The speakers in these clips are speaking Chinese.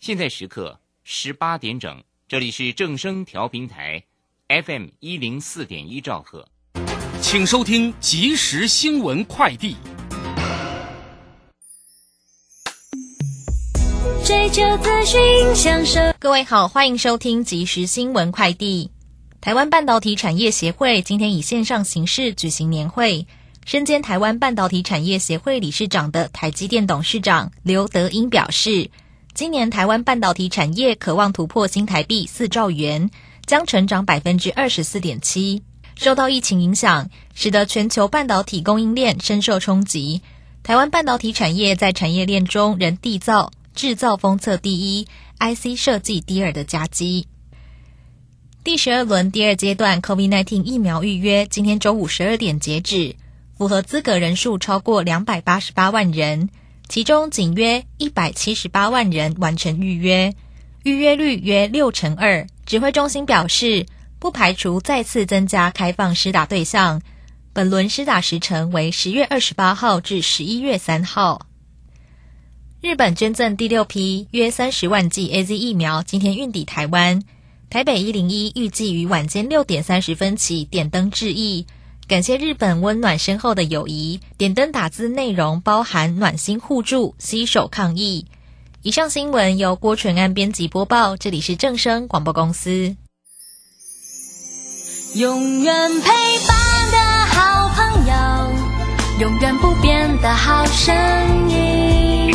现在时刻十八点整，这里是正声调频台，FM 一零四点一兆赫，请收听即时新闻快递。追求资讯，享受。各位好，欢迎收听即时新闻快递。台湾半导体产业协会今天以线上形式举行年会。身兼台湾半导体产业协会理事长的台积电董事长刘德英表示，今年台湾半导体产业渴望突破新台币四兆元，将成长百分之二十四点七。受到疫情影响，使得全球半导体供应链深受冲击。台湾半导体产业在产业链中仍缔造制造封测第一、IC 设计第二的夹击。第十二轮第二阶段 COVID-19 疫苗预约今天周五十二点截止。符合资格人数超过两百八十八万人，其中仅约一百七十八万人完成预约，预约率约六成二。指挥中心表示，不排除再次增加开放施打对象。本轮施打时程为十月二十八号至十一月三号。日本捐赠第六批约三十万剂 A Z 疫苗，今天运抵台湾。台北一零一预计于晚间六点三十分起点灯致意。感谢日本温暖深厚的友谊，点灯打字内容包含暖心互助、携手抗疫。以上新闻由郭纯安编辑播报，这里是正声广播公司。永远陪伴的好朋友，永远不变的好声音。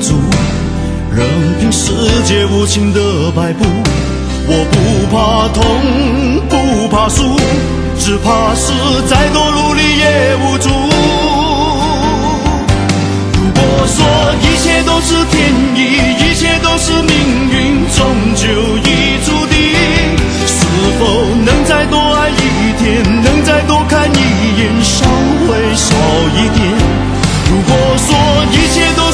足，任凭世界无情的摆布。我不怕痛，不怕输。只怕是再多努力也无助。如果说一切都是天意，一切都是命运，终究已注定。是否能再多爱一天，能再多看一眼，伤会少一点？如果说一切都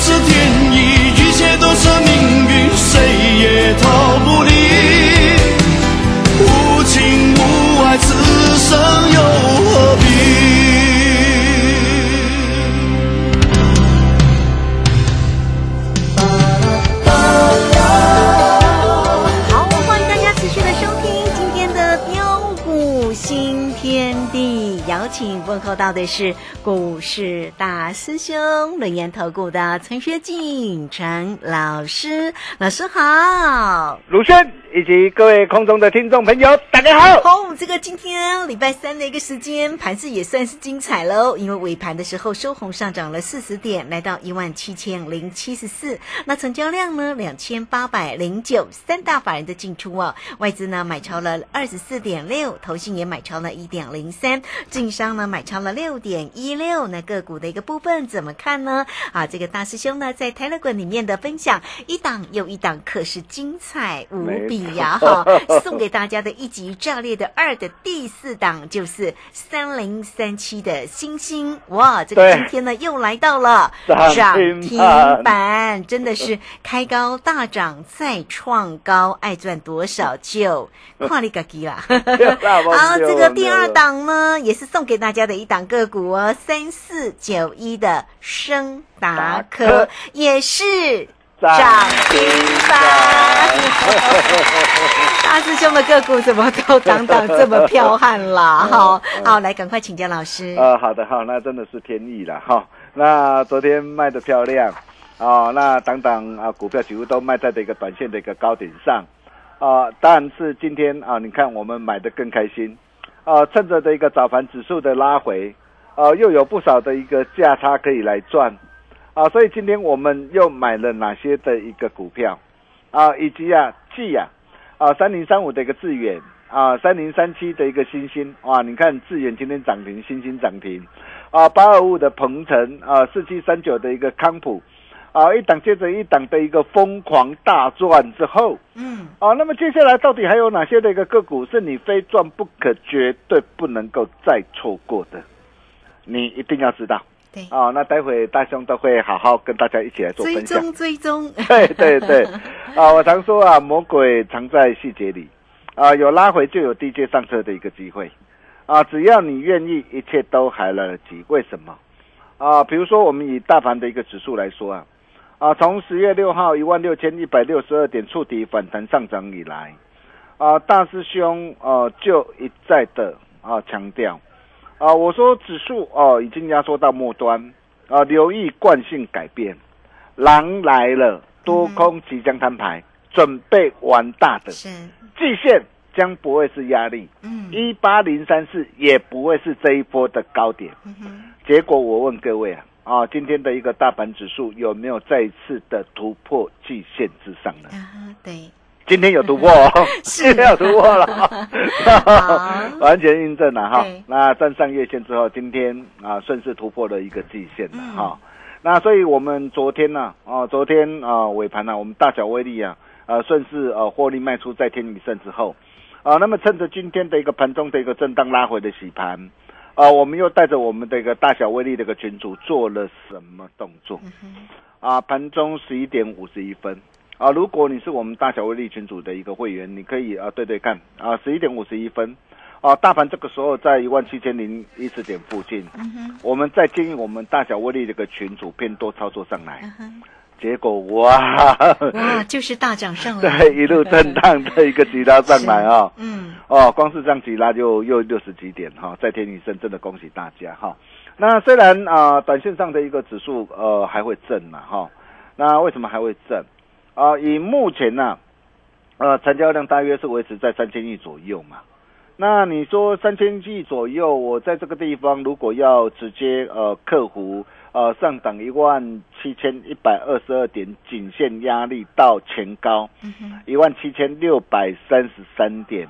好，天地。邀请问候到的是股市大师兄轮研投顾的陈学进陈老师，老师好。鲁轩以及各位空中的听众朋友，大家好。好，这个今天礼拜三的一个时间，盘势也算是精彩喽。因为尾盘的时候收红上涨了四十点，来到一万七千零七十四。那成交量呢，两千八百零九，三大法人的进出哦。外资呢买超了二十四点六，投信也买超了一点零三，晋商呢买超了六点一六。那个股的一个部分怎么看呢？啊，这个大师兄呢在 Telegram 里面的分享，一档又一档，可是精彩无比呀！哈，送给大家的一级炸裂的二的第四档就是三零三七的星星，哇，这个今天呢又来到了涨停停板板，真的是开高大涨再创高，爱赚多少就 跨你个鸡啦！好，这个第二档呢也是送给大家的一档个股哦，三四九一的升达达科科也是。涨涨停板，大师兄的个股怎么都涨涨这么彪悍啦？哈，好，来赶快请教老师。呃，好的，好，那真的是天意了哈。那昨天卖的漂亮啊、那等等啊，股票几乎都卖在的一个短线的一个高点上啊、但是今天啊，你看我们买的更开心啊、趁着的一个早盘指数的拉回啊、又有不少的一个价差可以来赚啊、所以今天我们又买了哪些的一个股票啊、以及啊，继啊啊三零三五的一个致远啊，三零三七的一个新兴哇，你看致远今天涨停，新兴涨停啊，八二五的鹏程啊，四七三九的一个康普啊，一档接着一档的一个疯狂大赚之后嗯，啊，那么接下来到底还有哪些的一个个股是你非赚不可、绝对不能够再错过的？你一定要知道对，啊！那待会大兄都会好好跟大家一起来做分享。踪追踪，对对对，啊，我常说啊，魔鬼藏在细节里，啊，有拉回就有低阶上车的一个机会，啊，只要你愿意，一切都还来得及。为什么？啊，比如说我们以大盘的一个指数来说啊，啊，从十月六号一万六千一百六十二点触底反弹上涨以来，啊，大师兄呃就一再的啊强调，啊，我说指数哦、已经压缩到末端，啊，留意惯性改变，狼来了，多空即将摊牌，准备玩大的，是，季线将不会是压力，嗯一八零三四也不会是这一波的高点。结果我问各位啊，啊，今天的一个大盘指数有没有再次的突破季线之上呢？啊，对，今天有突破哦，是今天有突破了 好，完全印证了哈。那站上月线之后，今天啊顺势突破了一个季线了嗯哈。那所以我们昨天呢，啊，昨天啊尾盘呢，我们大小威力啊，呃顺势呃获利卖出再添一胜之后，啊，那么趁着今天的一个盘中的一个震荡拉回的洗盘。啊，我们又带着我们的一个大小威力的一个群组做了什么动作？啊，盘中十一点五十一分。啊，如果你是我们大小威力群组的一个会员，你可以啊对对看。啊，十一点五十一分。啊，大盘这个时候在一万七千零一十点附近，我们再建议我们大小威力这个群组偏多操作上来，结果哇，哇，就是大涨上来，对，一路震荡的一个急拉上来啊，嗯，哦，光是这样急拉就又六十几点哈，再添一升，真的恭喜大家哈。那虽然啊、短线上的一个指数呃还会震嘛哈，那为什么还会震？啊、以目前呢、呃，成交量大约是维持在三千亿左右嘛。那你说三千亿左右，我在这个地方如果要直接呃克服呃上涨一万七千一百二十二点颈线压力到前高一万七千六百三十三点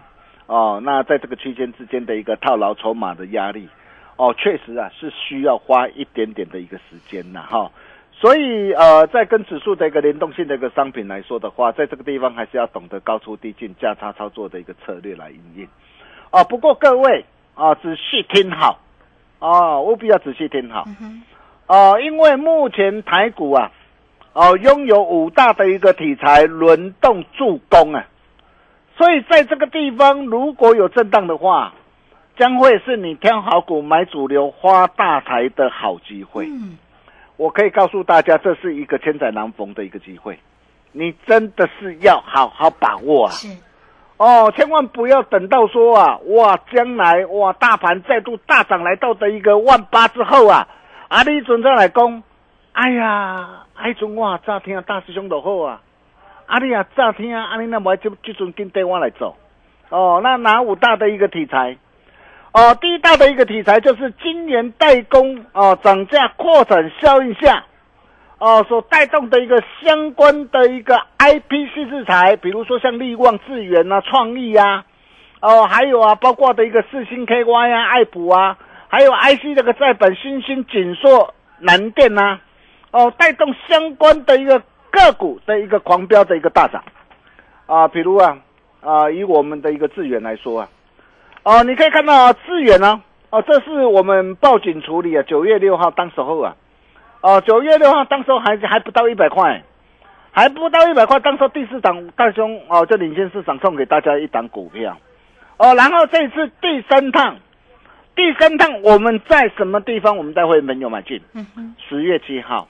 哦，那在这个区间之间的一个套牢筹码的压力哦，确实啊是需要花一点点的一个时间呐哈。所以呃，在跟指数的一个联动性的一个商品来说的话，在这个地方还是要懂得高出低进、价差操作的一个策略来应用。哦，不过各位啊，仔细听好哦，务必要仔细听好啊，因为目前台股啊，哦、拥有五大的一个题材轮动助攻啊，所以在这个地方如果有震荡的话，将会是你挑好股买主流发大财的好机会。嗯，我可以告诉大家，这是一个千载难逢的一个机会，你真的是要好好把握啊！是，哦，千万不要等到说啊，哇，将来哇，大盘再度大涨来到的一个万八之后啊，啊，你准再来讲，哎呀，迄阵我早听大师兄就好啊，啊你啊早听，啊你那么这这阵跟对我来做，哦，那哪五大的一个题材？哦，第一大的一个题材就是今年代工哦涨价扩展效应下，哦所带动的一个相关的一个 IPC 制裁，比如说像力旺、智源啊、创意啊，哦还有啊，包括的一个四星 KY 啊、爱普啊，还有 IC 这个在本新兴、紧缩、南电呐、哦带动相关的一个个股的一个狂飙的一个大涨，啊，比如啊啊以我们的一个智源来说啊。哦，你可以看到啊，资源呢，哦，这是我们报警处理啊，九月六号当时候啊，哦，九月六号当时候还还不到一百块，还不到一百块，当时候第四档大兄哦，就领先市场送给大家一档股票，哦，然后这次第三趟，第三趟我们在什么地方？我们待会门有买进，十月七号，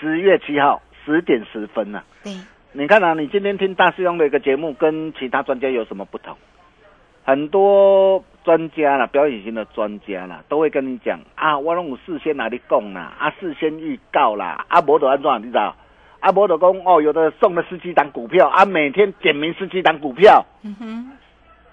十月七号十点十分呐、对，你看啊，你今天听大师兄的一个节目，跟其他专家有什么不同？很多专家啦，表演型的专家啦，都会跟你讲啊，我拢有事先哪里供啦，啊，事先预告啦，啊，无就安怎，你知道？啊，无就讲哦，有的送了十几档股票，啊，每天点名十几档股票，嗯哼，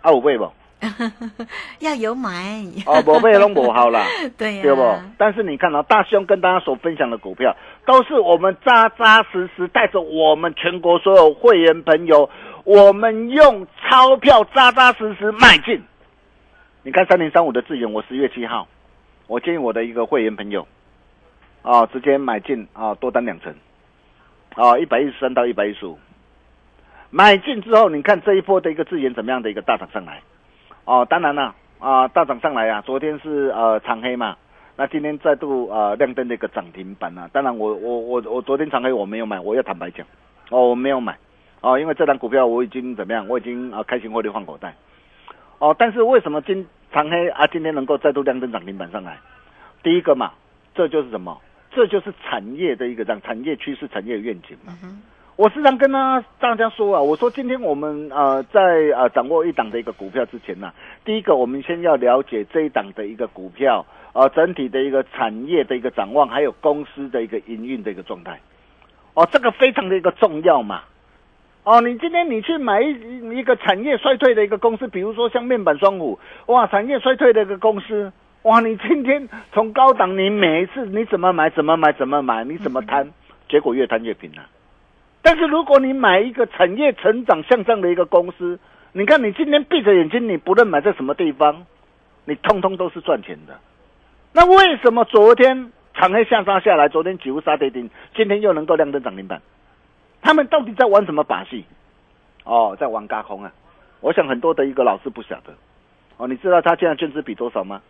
啊，有买不？要有买，哦，宝贝拢不好啦。对呀、对不？但是你看啊、大兄跟大家所分享的股票，都是我们扎扎实实带着我们全国所有会员朋友，我们用钞票扎扎实实买进。你看三零三五的智源，我十月七号，我建议我的一个会员朋友，啊，直接买进啊，多单两成，啊，一百一十三到一百一十五，买进之后，你看这一波的一个智源怎么样的一个大涨上来？哦，当然了，啊，大涨上来啊，昨天是呃长黑嘛，那今天再度呃亮灯的一个涨停板啊。当然我我我我昨天长黑我没有买，我要坦白讲，哦我没有买，哦因为这档股票我已经怎么样，我已经啊、开心获利换口袋，哦但是为什么今长黑啊今天能够再度亮灯涨停板上来？第一个嘛，这就是什么？这就是产业的一个这样产业趋势、产业愿景嘛。我时常跟他大家说啊，我说今天我们呃在呃掌握一档的一个股票之前呢、第一个我们先要了解这一档的一个股票呃整体的一个产业的一个展望，还有公司的一个营运的一个状态。哦，这个非常的一个重要嘛。哦，你今天你去买一一个产业衰退的一个公司，比如说像面板双虎，哇，产业衰退的一个公司，哇，你今天从高档，你每一次你怎么买怎么买怎么买，你怎么摊，结果越摊越平啊。但是如果你买一个产业成长向上的一个公司，你看你今天闭着眼睛，你不论买在什么地方，你通通都是赚钱的。那为什么昨天长黑下杀下来，昨天几乎杀跌停，今天又能够亮灯涨停板？他们到底在玩什么把戏？哦，在玩嘎空啊！我想很多的一个老师不晓得。哦，你知道他现在券资比多少吗？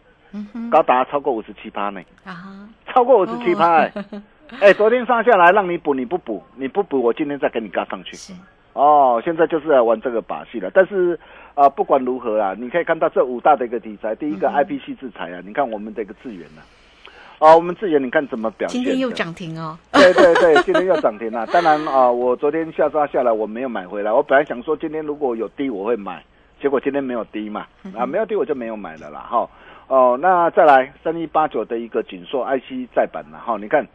高达超过五十七趴呢，啊，超过五十七趴哎！哎，昨天上下来让你补，你不补，你不补，我今天再给你嘎上去。是，哦，现在就是来玩这个把戏了。但是啊、呃不管如何啊，你可以看到这五大的一个题材，第一个 IPC 制裁啊，你看我们的一个资源呢、啊，哦，我们资源你看怎么表现？今天又涨停哦，对对对，今天又涨停了。当然啊、我昨天下杀下来，我没有买回来。我本来想说今天如果有低我会买，结果今天没有低嘛，啊，没有低我就没有买了啦。哈，哦，那再来三一八九的一个锦硕 IC 再版了哈，你看，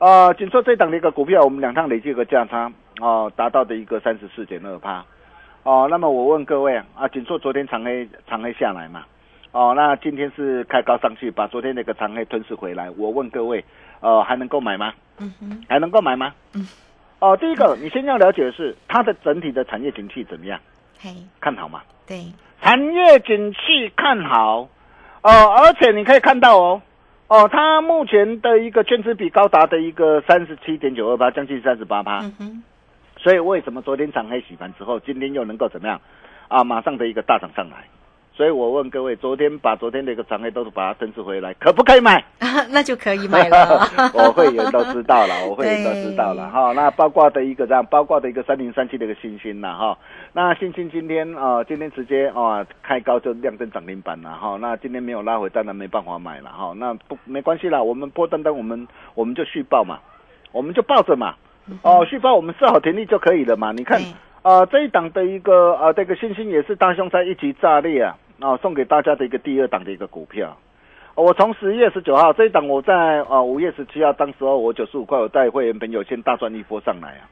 呃，锦硕这档的一个股票，我们两趟累计个价差哦、达到的一个三十四点二趴。哦，那么我问各位啊，锦硕昨天长黑长黑下来嘛？哦，那今天是开高上去，把昨天那个长黑吞噬回来。我问各位，呃，还能够买吗？嗯哼，还能够买吗？嗯。哦，第一个，你先要了解的是它的整体的产业景气怎么样？嘿，看好吗？对，产业景气看好，哦，而且你可以看到哦，哦，它目前的一个券资比高达的一个三十七点九二八，将近三十八趴。嗯哼，所以为什么昨天长黑洗盘之后，今天又能够怎么样？啊，马上的一个大涨上来。所以我问各位，昨天把昨天的一个长黑都是把它吞噬回来，可不可以买？那就可以买了。我会员都知道了，我会员都知道了哈。那包括的一个这样，包括的一个三零三七的一个星星了哈。那星星今天啊、呃今天直接啊、开高就亮灯涨停板了哈。那今天没有拉回，当然没办法买了哈。那不没关系啦，我们波单单我们我们就续报嘛，我们就抱着嘛。哦，续报我们设好停利就可以了嘛。你看对呃，这一档的一个呃这个星星也是大兄在一级炸裂啊，啊、送给大家的一个第二档的一个股票。我从十月十九号这一档，我在呃五月十七号，当时候我九十五块，我带会员朋友先大赚一波上来啊，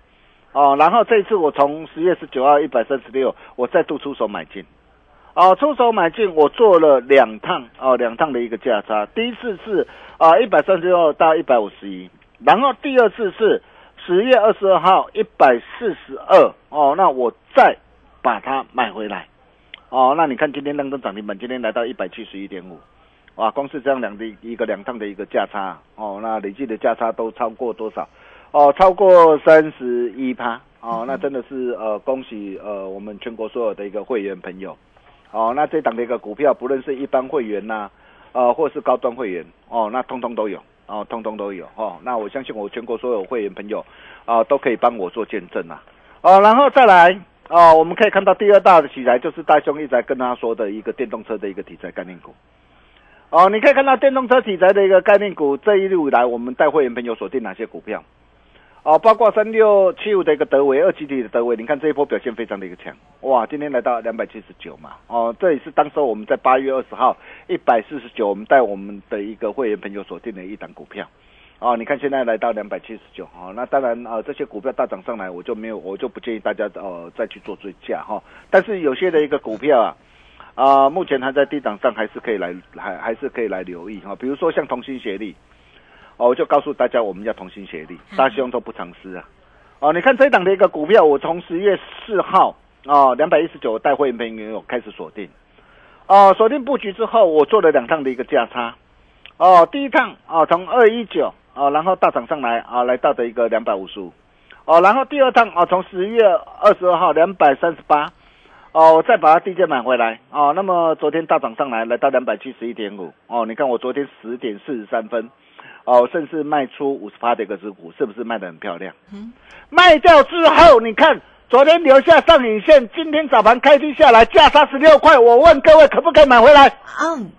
哦，然后这一次我从十月十九号一百三十六，我再度出手买进，哦，出手买进，我做了两趟哦，两趟的一个价差，第一次是啊一百三十六到一百五十一，然后第二次是十月二十二号一百四十二哦，那我再把它买回来，哦，那你看今天亮灯涨停板，今天来到一百七十一点五。哇，光是这样两的一个两趟的一个价差哦，那累计的价差都超过多少？哦，超过三十一趴哦，那真的是呃恭喜呃我们全国所有的一个会员朋友哦，那这档的一个股票，不论是一般会员呐、呃或是高端会员哦，那通通都有哦，通通都有哦，那我相信我全国所有会员朋友啊、都可以帮我做见证啊哦，然后再来哦，我们可以看到第二大的题材就是大兄弟在跟他说的一个电动车的一个题材概念股。哦，你可以看到电动车题材的一个概念股，这一路以来我们带会员朋友锁定哪些股票？哦，包括三六七五的一个德维，二级体的德维，你看这一波表现非常的一个强，哇，今天来到两百七十九嘛，哦，这也是当时我们在八月二十号一百四十九，我们带我们的一个会员朋友锁定的一档股票。哦，你看现在来到两百七十九，哦，那当然啊、这些股票大涨上来，我就没有，我就不建议大家呃再去做追加哈、但是有些的一个股票啊，啊、目前还在低档上，还是可以来，还还是可以来留意哈、比如说像同心协力，哦，我就告诉大家我们要同心协力，大兄都不藏私啊。哦，你看这一档的一个股票，我从十月四号哦两百一十九带会员朋友开始锁定，哦，锁定布局之后，我做了两趟的一个价差，哦，第一趟哦从二一九哦，然后大涨上来啊、来到的一个两百五十五，哦，然后第二趟哦从十月二十二号两百三十八。哦，我再把它低价买回来哦。那么昨天大涨上来，来到两百七十一点五哦。你看我昨天十点四十三分哦，甚至卖出五十八的一个支股，是不是卖的很漂亮？嗯，卖掉之后，你看昨天留下上影线，今天早盘开低下来，价差十六块。我问各位可不可以买回来？嗯，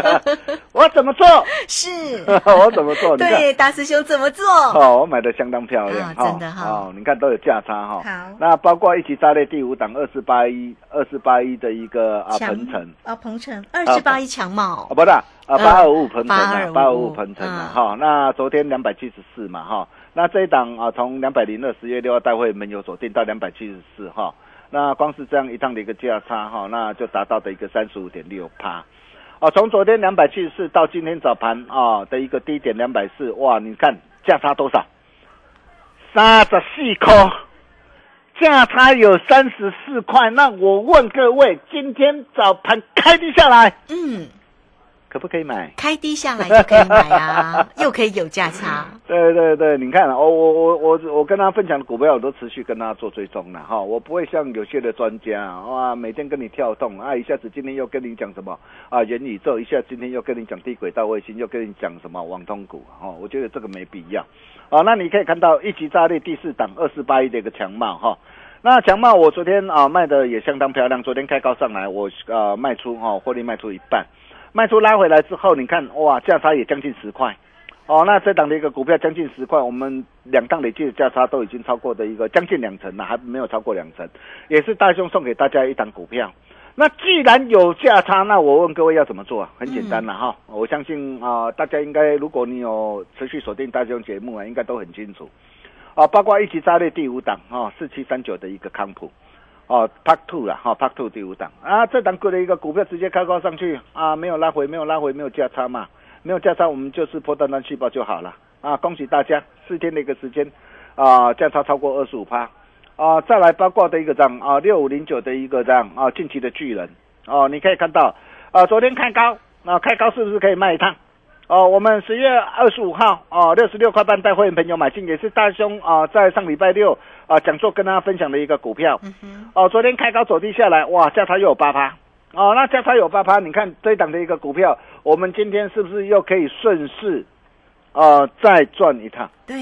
我怎么做？是，我怎么做？对，大师兄怎么做？哦，我买的相当漂亮真的哈哦，你看都有价差哈。好那包括一起炸裂第五档二四八一二四八一的一个啊强鹏程。啊，鹏程二四八一强茂啊，，不是啊，嗯八二五鹏程啊，8255八二五鹏程啊，嗯哈、那昨天两百七十四嘛，哈，那这一档啊，从两百零二十月六号大会门有锁定到两百七十四哈，那光是这样一趟的一个价差哈，那就达到的一个三十五点六趴。哦，从昨天两百七十四到今天早盘啊的一个低点两百四，哇，你看价差多少？三十四块，价差有三十四块。那我问各位，今天早盘开低下来，嗯，可不可以买？开低下来就可以买啊，又可以有价差，对对对，你看，哦，我我我我跟他分享的股票，我都持续跟他做追踪了哈。我不会像有些的专家啊，哇，每天跟你跳动啊，一下子今天又跟你讲什么啊元宇宙，一下今天又跟你讲低轨道卫星，又跟你讲什么网通股哈。我觉得这个没必要啊。那你可以看到一级炸裂第四档二四八一的一个强貌哈。那强茂我昨天啊卖的也相当漂亮，昨天开高上来，我呃卖出哈，获利卖出一半，卖出拉回来之后，你看哇，价差也将近十块。哦，那这档的一个股票将近十块，我们两档累计的价差都已经超过的一个将近两成了，还没有超过两成，也是大兄送给大家一档股票。那既然有价差，那我问各位要怎么做啊？很简单了哈，我相信啊、大家应该如果你有持续锁定大兄节目啊，应该都很清楚。啊，包括一起炸裂第五档啊，四七三九的一个康普，哦，Park Two 啦，哈、p a r k Two 第五档。啊，这档股的一个股票直接开高上去啊，没有拉回，没有拉回，没有价差嘛，没有价差，我们就是破单单细胞就好了。啊，恭喜大家，四天的一个时间啊，价差超过二十五趴。啊，再来八卦的一个涨啊，六五零九的一个涨啊，近期的巨人。哦、你可以看到啊，昨天开高啊，开高是不是可以卖一趟？哦，我们十月二十五号哦，六十六块半带会员朋友买进，也是大兄啊、在上礼拜六啊、讲座跟大家分享的一个股票。哦，昨天开高走低下来，哇，价差又有八趴。哦，那价差有八趴，你看这一档的一个股票，我们今天是不是又可以顺势，呃，再赚一趟？对，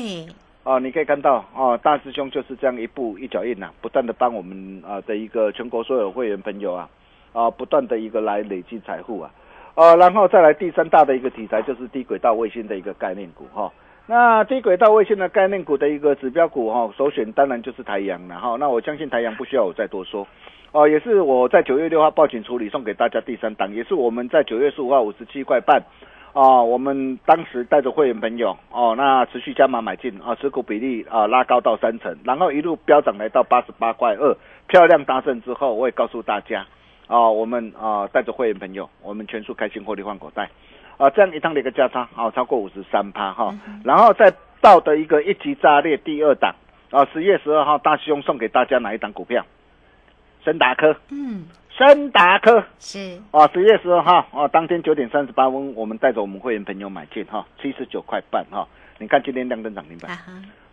哦，你可以看到哦，大师兄就是这样一步一脚印呐、不断的帮我们啊、的一个全国所有会员朋友啊，啊，不断的一个来累积财富啊，呃，然后再来第三大的一个题材就是低轨道卫星的一个概念股哈、那低轨道卫星的概念股的一个指标股哈、首选当然就是台阳了哈。那我相信台阳不需要我再多说。哦，也是我在九月六号报警处理送给大家第三档，也是我们在九月十五号五十七块半，哦，我们当时带着会员朋友哦，那持续加码买进啊，持股比例啊拉高到三成，然后一路飙涨来到八十八块二，漂亮达阵之后，我也告诉大家啊，我们啊带着会员朋友，我们全数开心获利换口袋。啊，这样一趟的一个价差啊超过五十三趴哈，然后再到的一个一级炸裂第二档啊，十月十二号大兄送给大家哪一档股票？森达科，嗯，森达科。是。啊，十月十二号啊，当天九点三十八分，我们带着我们会员朋友买进哈，七十九块半哈。你看今天亮灯涨停板。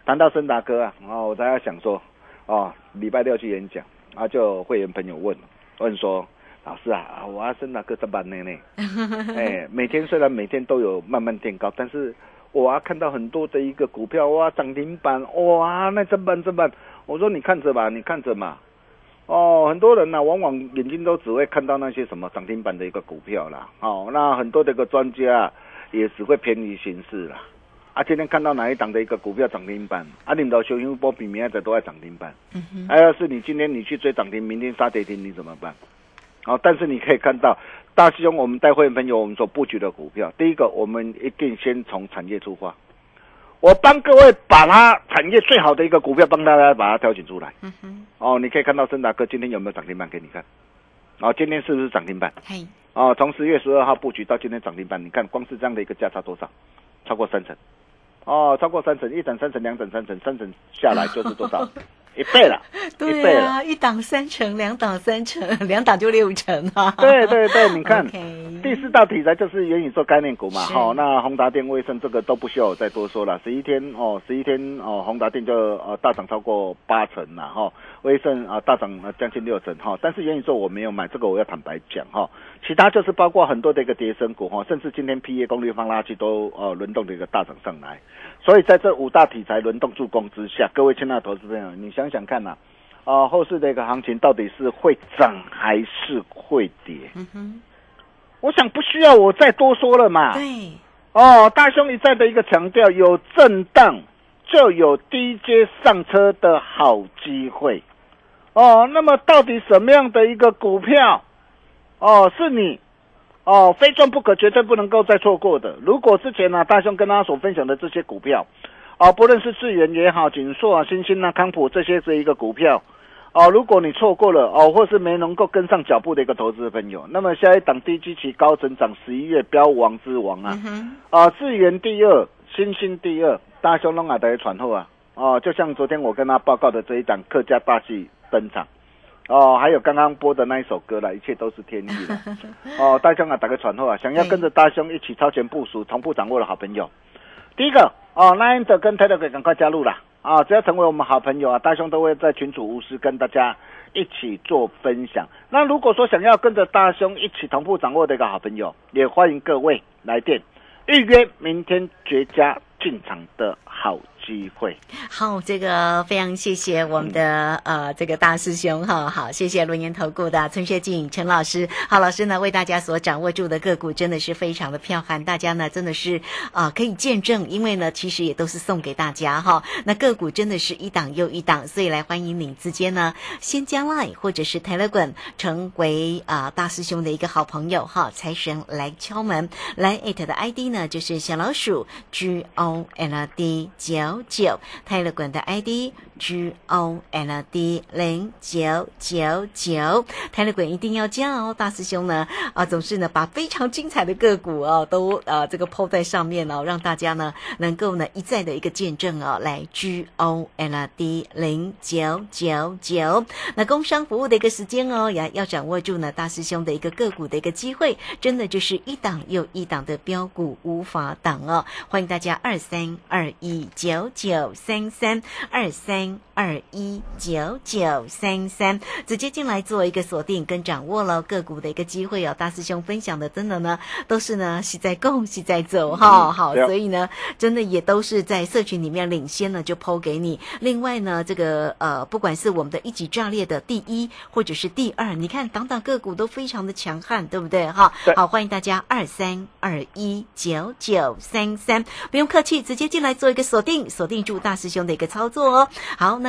谈到森达科啊，啊，我大家想说，哦，礼拜六去演讲啊，就有会员朋友问问说，老师啊，啊我要森达科怎么办呢呢？哎，每天虽然每天都有慢慢垫高，但是我啊看到很多的一个股票哇涨停板哇，那怎么办怎么办？我说你看着吧，你看着嘛。哦，很多人呢、往往眼睛都只会看到那些什么涨停板的一个股票啦。哦，那很多的一个专家也只会偏离形式啦。啊，今天看到哪一档的一个股票涨停板，啊，领导修行波比明仔都在涨停板。嗯哼，还要是你今天你去追涨停，明天杀跌停，你怎么办？哦，但是你可以看到，大师兄我们带会员朋友我们所布局的股票，第一个我们一定先从产业出发，我帮各位把它产业最好的一个股票帮大家把它挑选出来。嗯哼，哦，你可以看到森达哥今天有没有涨停板给你看？哦，今天是不是涨停板？嘿，哦，从十月十二号布局到今天涨停板，你看光是这样的一个价差多少？超过三成。哦，超过三成，一整三成，两整三成，三成下来就是多少？一倍了，一对。啊，一档三成，两档三成，两档就六成 啊。对对对，你看 第四道题材就是元宇宙概念股嘛，是好、那宏达电、威盛这个都不需要我再多说了。十一天哦，十一天哦，宏达电就呃大涨超过八成了哈、威盛啊、大涨呃将近六成哈、但是元宇宙我没有买，这个我要坦白讲哈、其他就是包括很多的一个跌升股哈、甚至今天 P E 功率放垃圾都呃轮动的一个大涨上来，所以在这五大题材轮动助攻之下，各位亲爱的投资朋友，你想想看呐、啊，后市的一个行情到底是会涨还是会跌？嗯哼，我想不需要我再多说了嘛。对，哦，大兄一再的一个强调，有震荡就有低阶上车的好机会。哦，那么到底什么样的一个股票，哦，是你哦非赚不可，绝对不能够再错过的？如果之前呢、大兄跟大家所分享的这些股票，哦，不论是智源也好，锦硕啊、新兴啊、康普这些这一个股票。哦，如果你错过了哦，或是没能够跟上脚步的一个投资朋友，那么下一档低基期高成长十一月标王之王啊，啊，智源第二，新兴第二，大兄弄啊的传后啊，哦，就像昨天我跟他报告的这一档客家大戏登场，哦，还有刚刚播的那一首歌了，一切都是天意了，哦，大兄啊打个传呼啊，想要跟着大兄一起超前部署、同步掌握的好朋友，第一个哦，Line 的跟 Telegram 赶快加入了，啊，只要成为我们好朋友啊，大兄都会在群主无私跟大家一起做分享。那如果说想要跟着大兄一起同步掌握的一个好朋友，也欢迎各位来电预约明天绝佳进场的好机会。好，这个非常谢谢我们的、呃这个大师兄哈，好，谢谢轮研投顾的陈学静陈老师，好老师呢为大家所掌握住的个股真的是非常的彪悍，大家呢真的是啊、可以见证，因为呢其实也都是送给大家哈，那个股真的是一档又一档，所以来欢迎你直接呢先加 Line 或者是 Telegram 成为啊、大师兄的一个好朋友哈，财神来敲门，来 at 的 ID 呢就是小老鼠 G O L D 九九，泰勒管的 ID G O L D 零九九九，泰勒管一定要加哦，大师兄呢啊总是呢把非常精彩的个股哦都啊这个抛在上面哦，让大家呢能够呢一再的一个见证哦，来 G O L D 零九九九，那工商服务的一个时间哦，也要掌握住呢大师兄的一个个股的一个机会，真的就是一档又一档的标股无法挡哦，欢迎大家二三二一九九三三二三 morning 二一九九三三，直接进来做一个锁定跟掌握了个股的一个机会哦。大师兄分享的真的呢，都是呢是在供是在走哈，好，所以呢，真的也都是在社群里面领先呢就抛给你。另外呢，这个呃，不管是我们的一级炸裂的第一或者是第二，你看档档个股都非常的强悍，对不对哈？对好，欢迎大家二三二一九九三三，不用客气，直接进来做一个锁定，锁定住大师兄的一个操作哦。好，那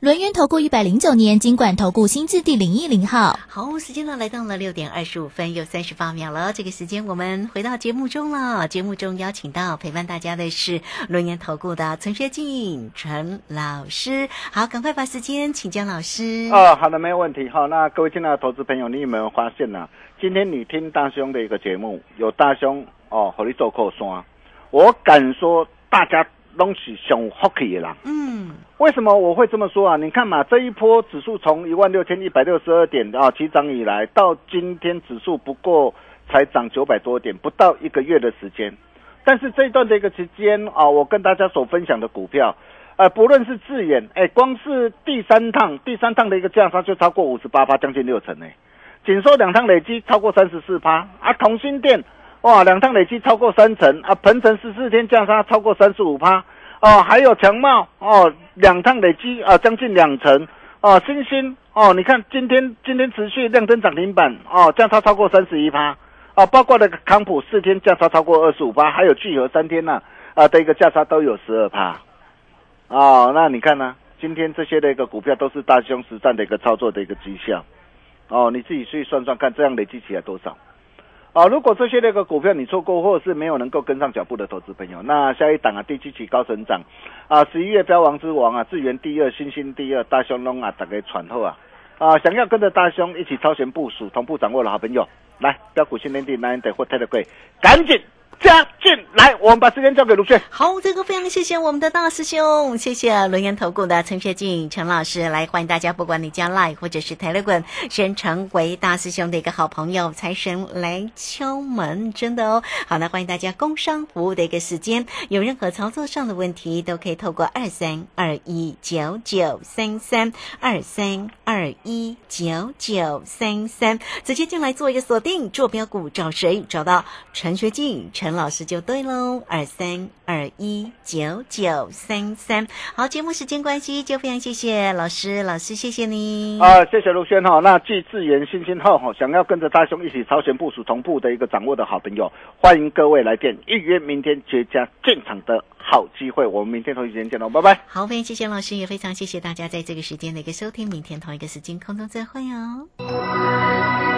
轮源投顾一百零九年经管投顾新字第零一零号。好，时间呢来到了六点二十五分又三十八秒了。这个时间我们回到节目中了。节目中邀请到陪伴大家的是轮研投顾的陈学进陈老师。好，赶快把时间请江老师。哦，好的，没有问题。好，那各位亲爱的投资朋友，你有没有发现呢、今天你听大兄的一个节目，有大兄哦，和你做扣刷，我敢说大家都是上福气的人。嗯，为什么我会这么说啊？你看嘛，这一波指数从一万六千一百六十二点啊起涨以来，到今天指数不过才涨九百多点，不到一个月的时间。但是这一段的一个时间啊，我跟大家所分享的股票，呃，不论是智远，哎，光是第三趟，第三趟的一个价差就超过五十八趴，将近六成呢。紧缩两趟累积超过三十四趴啊，同心店哇，两趟累积超过三成啊，鹏程十四天价差超过三十五趴哦，还有强茂哦，两趟累积啊将近两成哦，新兴哦，你看今天今天持续亮灯涨停板哦，价差超过三十一趴哦，包括那个康普四天价差超过二十五趴，还有聚合三天呢啊的一个价差都有十二趴哦，那你看呢、今天这些的一个股票都是大凶实战的一个操作的一个绩效哦，你自己去算算看，这样累积起来多少？啊，如果这些那个股票你错过，或者是没有能够跟上脚步的投资朋友，那下一档啊，第七期高成长啊，十一月标王之王啊，智源第二，新兴第二，大兄龙啊，大家喘后啊啊，想要跟着大兄一起超前部署，同步掌握的好朋友，来标股新天地 nine 的或 t e l 赶紧加进来，我们把时间交给卢炫。好，这个非常谢谢我们的大师兄，谢谢轮研投顾的陈学进陈老师来欢迎大家，不管你加 Line 或者是 Telegram，先成为大师兄的一个好朋友，财神来敲门，真的哦。好，那欢迎大家工商服务的一个时间，有任何操作上的问题，都可以透过二三二一九九三三二三二一九九三三直接进来做一个锁定，坐标股找谁？找到陈学进陈老师就对喽，二三二一九九三三。好，节目时间关系，就非常谢谢老师，老师谢谢你。啊，谢谢卢轩哈。那继智源、新星后哈，想要跟着大兄一起超前部署、同步的一个掌握的好朋友，欢迎各位来电预约明天绝佳进场的好机会。我们明天同一时间见喽，拜拜。好，非常谢谢老师，也非常谢谢大家在这个时间的一个收听。明天同一个时间空中再会哦。